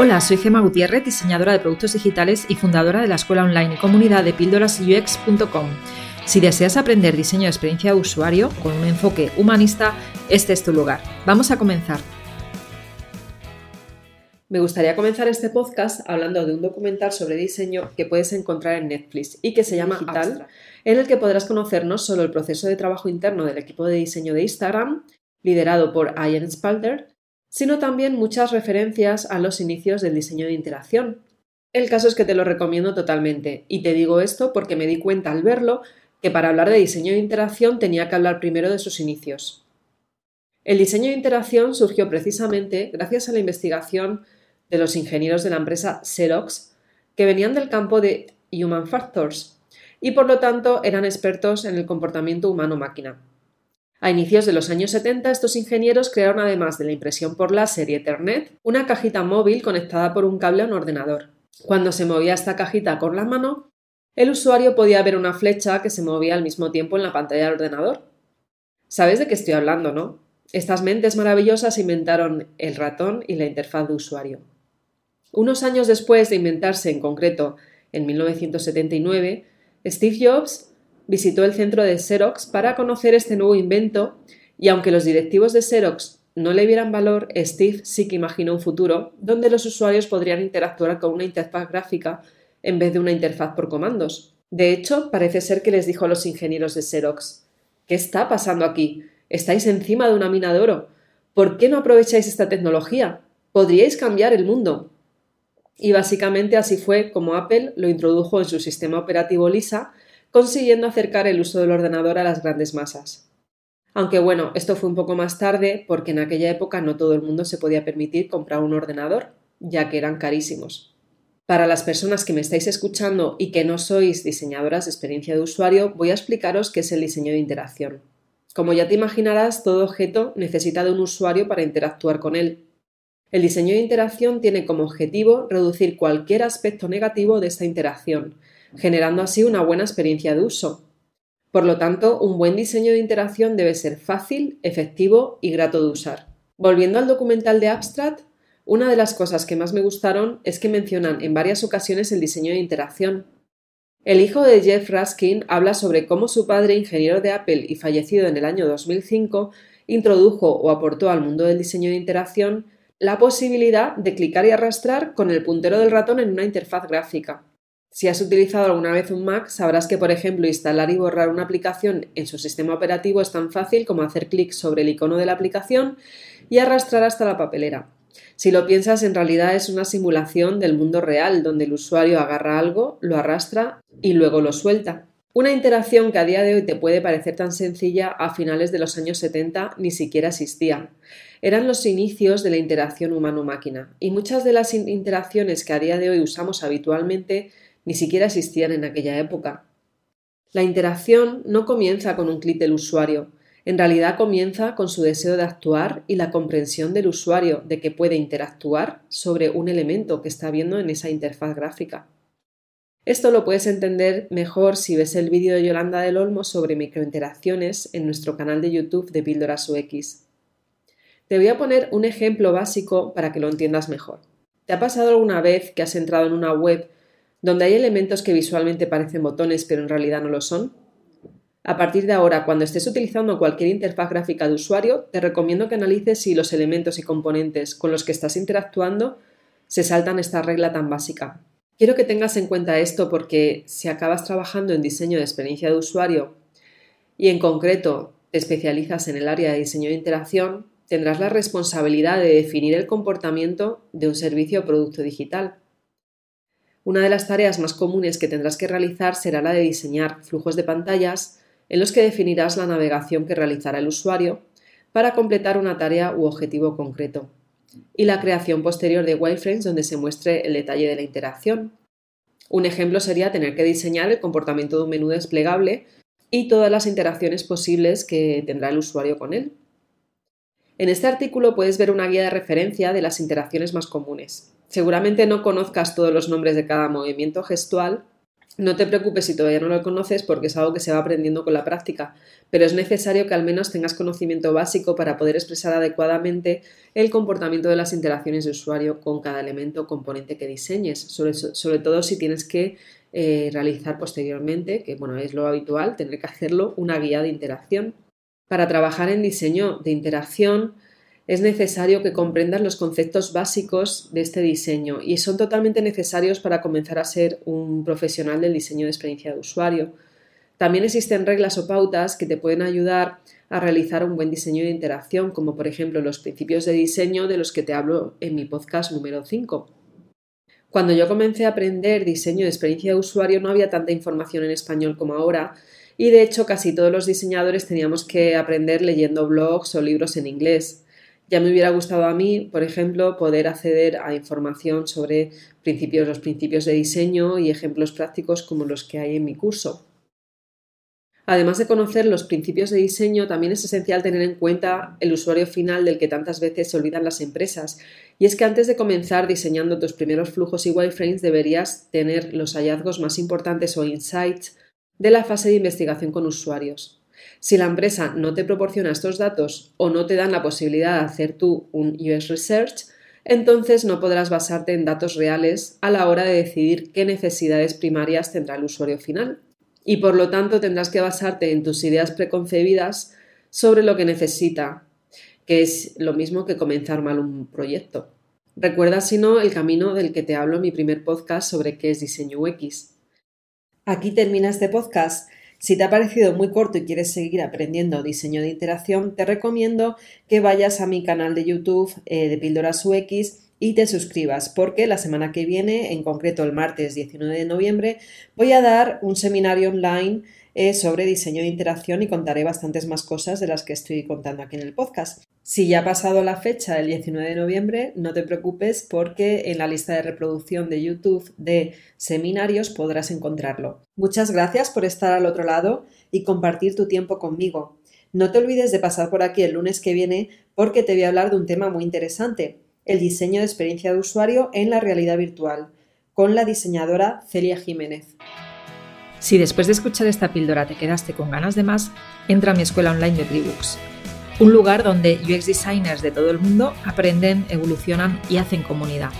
Hola, soy Gema Gutiérrez, diseñadora de productos digitales y fundadora de la escuela online y comunidad de píldorasux.com. Si deseas aprender diseño de experiencia de usuario con un enfoque humanista, este es tu lugar. Vamos a comenzar. Me gustaría comenzar este podcast hablando de un documental sobre diseño que puedes encontrar en Netflix y que se llama Digital, en el que podrás conocer no solo el proceso de trabajo interno del equipo de diseño de Instagram, liderado por Ian Spalter, sino también muchas referencias a los inicios del diseño de interacción. El caso es que te lo recomiendo totalmente, y te digo esto porque me di cuenta al verlo que para hablar de diseño de interacción tenía que hablar primero de sus inicios. El diseño de interacción surgió precisamente gracias a la investigación de los ingenieros de la empresa Xerox, que venían del campo de Human Factors y por lo tanto eran expertos en el comportamiento humano-máquina. A inicios de los años 70, estos ingenieros crearon, además de la impresión por láser y Ethernet, una cajita móvil conectada por un cable a un ordenador. Cuando se movía esta cajita con la mano, el usuario podía ver una flecha que se movía al mismo tiempo en la pantalla del ordenador. ¿Sabes de qué estoy hablando, no? Estas mentes maravillosas inventaron el ratón y la interfaz de usuario. Unos años después de inventarse en concreto, en 1979, Steve Jobs visitó el centro de Xerox para conocer este nuevo invento y aunque los directivos de Xerox no le vieran valor, Steve sí que imaginó un futuro donde los usuarios podrían interactuar con una interfaz gráfica en vez de una interfaz por comandos. De hecho, parece ser que les dijo a los ingenieros de Xerox ¿Qué está pasando aquí? Estáis encima de una mina de oro. ¿Por qué no aprovecháis esta tecnología? Podríais cambiar el mundo. Y básicamente así fue como Apple lo introdujo en su sistema operativo Lisa consiguiendo acercar el uso del ordenador a las grandes masas. Aunque bueno, esto fue un poco más tarde porque en aquella época no todo el mundo se podía permitir comprar un ordenador, ya que eran carísimos. Para las personas que me estáis escuchando y que no sois diseñadoras de experiencia de usuario, voy a explicaros qué es el diseño de interacción. Como ya te imaginarás, todo objeto necesita de un usuario para interactuar con él. El diseño de interacción tiene como objetivo reducir cualquier aspecto negativo de esta interacción, generando así una buena experiencia de uso. Por lo tanto, un buen diseño de interacción debe ser fácil, efectivo y grato de usar. Volviendo al documental de Abstract, una de las cosas que más me gustaron es que mencionan en varias ocasiones el diseño de interacción. El hijo de Jeff Raskin habla sobre cómo su padre, ingeniero de Apple y fallecido en el año 2005, introdujo o aportó al mundo del diseño de interacción la posibilidad de clicar y arrastrar con el puntero del ratón en una interfaz gráfica. Si has utilizado alguna vez un Mac, sabrás que, por ejemplo, instalar y borrar una aplicación en su sistema operativo es tan fácil como hacer clic sobre el icono de la aplicación y arrastrar hasta la papelera. Si lo piensas, en realidad es una simulación del mundo real, donde el usuario agarra algo, lo arrastra y luego lo suelta. Una interacción que a día de hoy te puede parecer tan sencilla, a finales de los años 70 ni siquiera existía. Eran los inicios de la interacción humano-máquina, y muchas de las interacciones que a día de hoy usamos habitualmente ni siquiera existían en aquella época. La interacción no comienza con un clic del usuario, en realidad comienza con su deseo de actuar y la comprensión del usuario de que puede interactuar sobre un elemento que está viendo en esa interfaz gráfica. Esto lo puedes entender mejor si ves el vídeo de Yolanda del Olmo sobre microinteracciones en nuestro canal de YouTube de Píldoras UX. Te voy a poner un ejemplo básico para que lo entiendas mejor. ¿Te ha pasado alguna vez que has entrado en una web donde hay elementos que visualmente parecen botones pero en realidad no lo son? A partir de ahora, cuando estés utilizando cualquier interfaz gráfica de usuario, te recomiendo que analices si los elementos y componentes con los que estás interactuando se saltan esta regla tan básica. Quiero que tengas en cuenta esto porque si acabas trabajando en diseño de experiencia de usuario y en concreto te especializas en el área de diseño de interacción, tendrás la responsabilidad de definir el comportamiento de un servicio o producto digital. Una de las tareas más comunes que tendrás que realizar será la de diseñar flujos de pantallas en los que definirás la navegación que realizará el usuario para completar una tarea u objetivo concreto, y la creación posterior de wireframes donde se muestre el detalle de la interacción. Un ejemplo sería tener que diseñar el comportamiento de un menú desplegable y todas las interacciones posibles que tendrá el usuario con él. En este artículo puedes ver una guía de referencia de las interacciones más comunes. Seguramente no conozcas todos los nombres de cada movimiento gestual, No te preocupes si todavía no lo conoces porque es algo que se va aprendiendo con la práctica, pero es necesario que al menos tengas conocimiento básico para poder expresar adecuadamente el comportamiento de las interacciones de usuario con cada elemento o componente que diseñes, sobre, todo si tienes que eh, realizar posteriormente, que bueno, es lo habitual, tener que hacerlo, una guía de interacción. Para trabajar en diseño de interacción, es necesario que comprendas los conceptos básicos de este diseño y son totalmente necesarios para comenzar a ser un profesional del diseño de experiencia de usuario. También existen reglas o pautas que te pueden ayudar a realizar un buen diseño de interacción, como por ejemplo los principios de diseño de los que te hablo en mi podcast número 5. Cuando yo comencé a aprender diseño de experiencia de usuario no había tanta información en español como ahora y de hecho casi todos los diseñadores teníamos que aprender leyendo blogs o libros en inglés. Ya me hubiera gustado a mí, por ejemplo, poder acceder a información sobre principios, los principios de diseño y ejemplos prácticos como los que hay en mi curso. Además de conocer los principios de diseño, también es esencial tener en cuenta el usuario final del que tantas veces se olvidan las empresas. Y es que antes de comenzar diseñando tus primeros flujos y wireframes deberías tener los hallazgos más importantes o insights de la fase de investigación con usuarios. Si la empresa no te proporciona estos datos o no te dan la posibilidad de hacer tú un US Research, entonces no podrás basarte en datos reales a la hora de decidir qué necesidades primarias tendrá el usuario final. Y por lo tanto tendrás que basarte en tus ideas preconcebidas sobre lo que necesita, que es lo mismo que comenzar mal un proyecto. Recuerda, si no, el camino del que te hablo en mi primer podcast sobre qué es diseño UX. Aquí termina este podcast. Si te ha parecido muy corto y quieres seguir aprendiendo diseño de interacción, te recomiendo que vayas a mi canal de YouTube eh, de Píldoras UX y te suscribas porque la semana que viene, en concreto el martes 19 de noviembre, voy a dar un seminario online eh, sobre diseño de interacción y contaré bastantes más cosas de las que estoy contando aquí en el podcast. Si ya ha pasado la fecha del 19 de noviembre, no te preocupes porque en la lista de reproducción de YouTube de seminarios podrás encontrarlo. Muchas gracias por estar al otro lado y compartir tu tiempo conmigo. No te olvides de pasar por aquí el lunes que viene porque te voy a hablar de un tema muy interesante, el diseño de experiencia de usuario en la realidad virtual, con la diseñadora Celia Jiménez. Si después de escuchar esta píldora te quedaste con ganas de más, entra a mi escuela online de Tribooks un lugar donde UX designers de todo el mundo aprenden, evolucionan y hacen comunidad.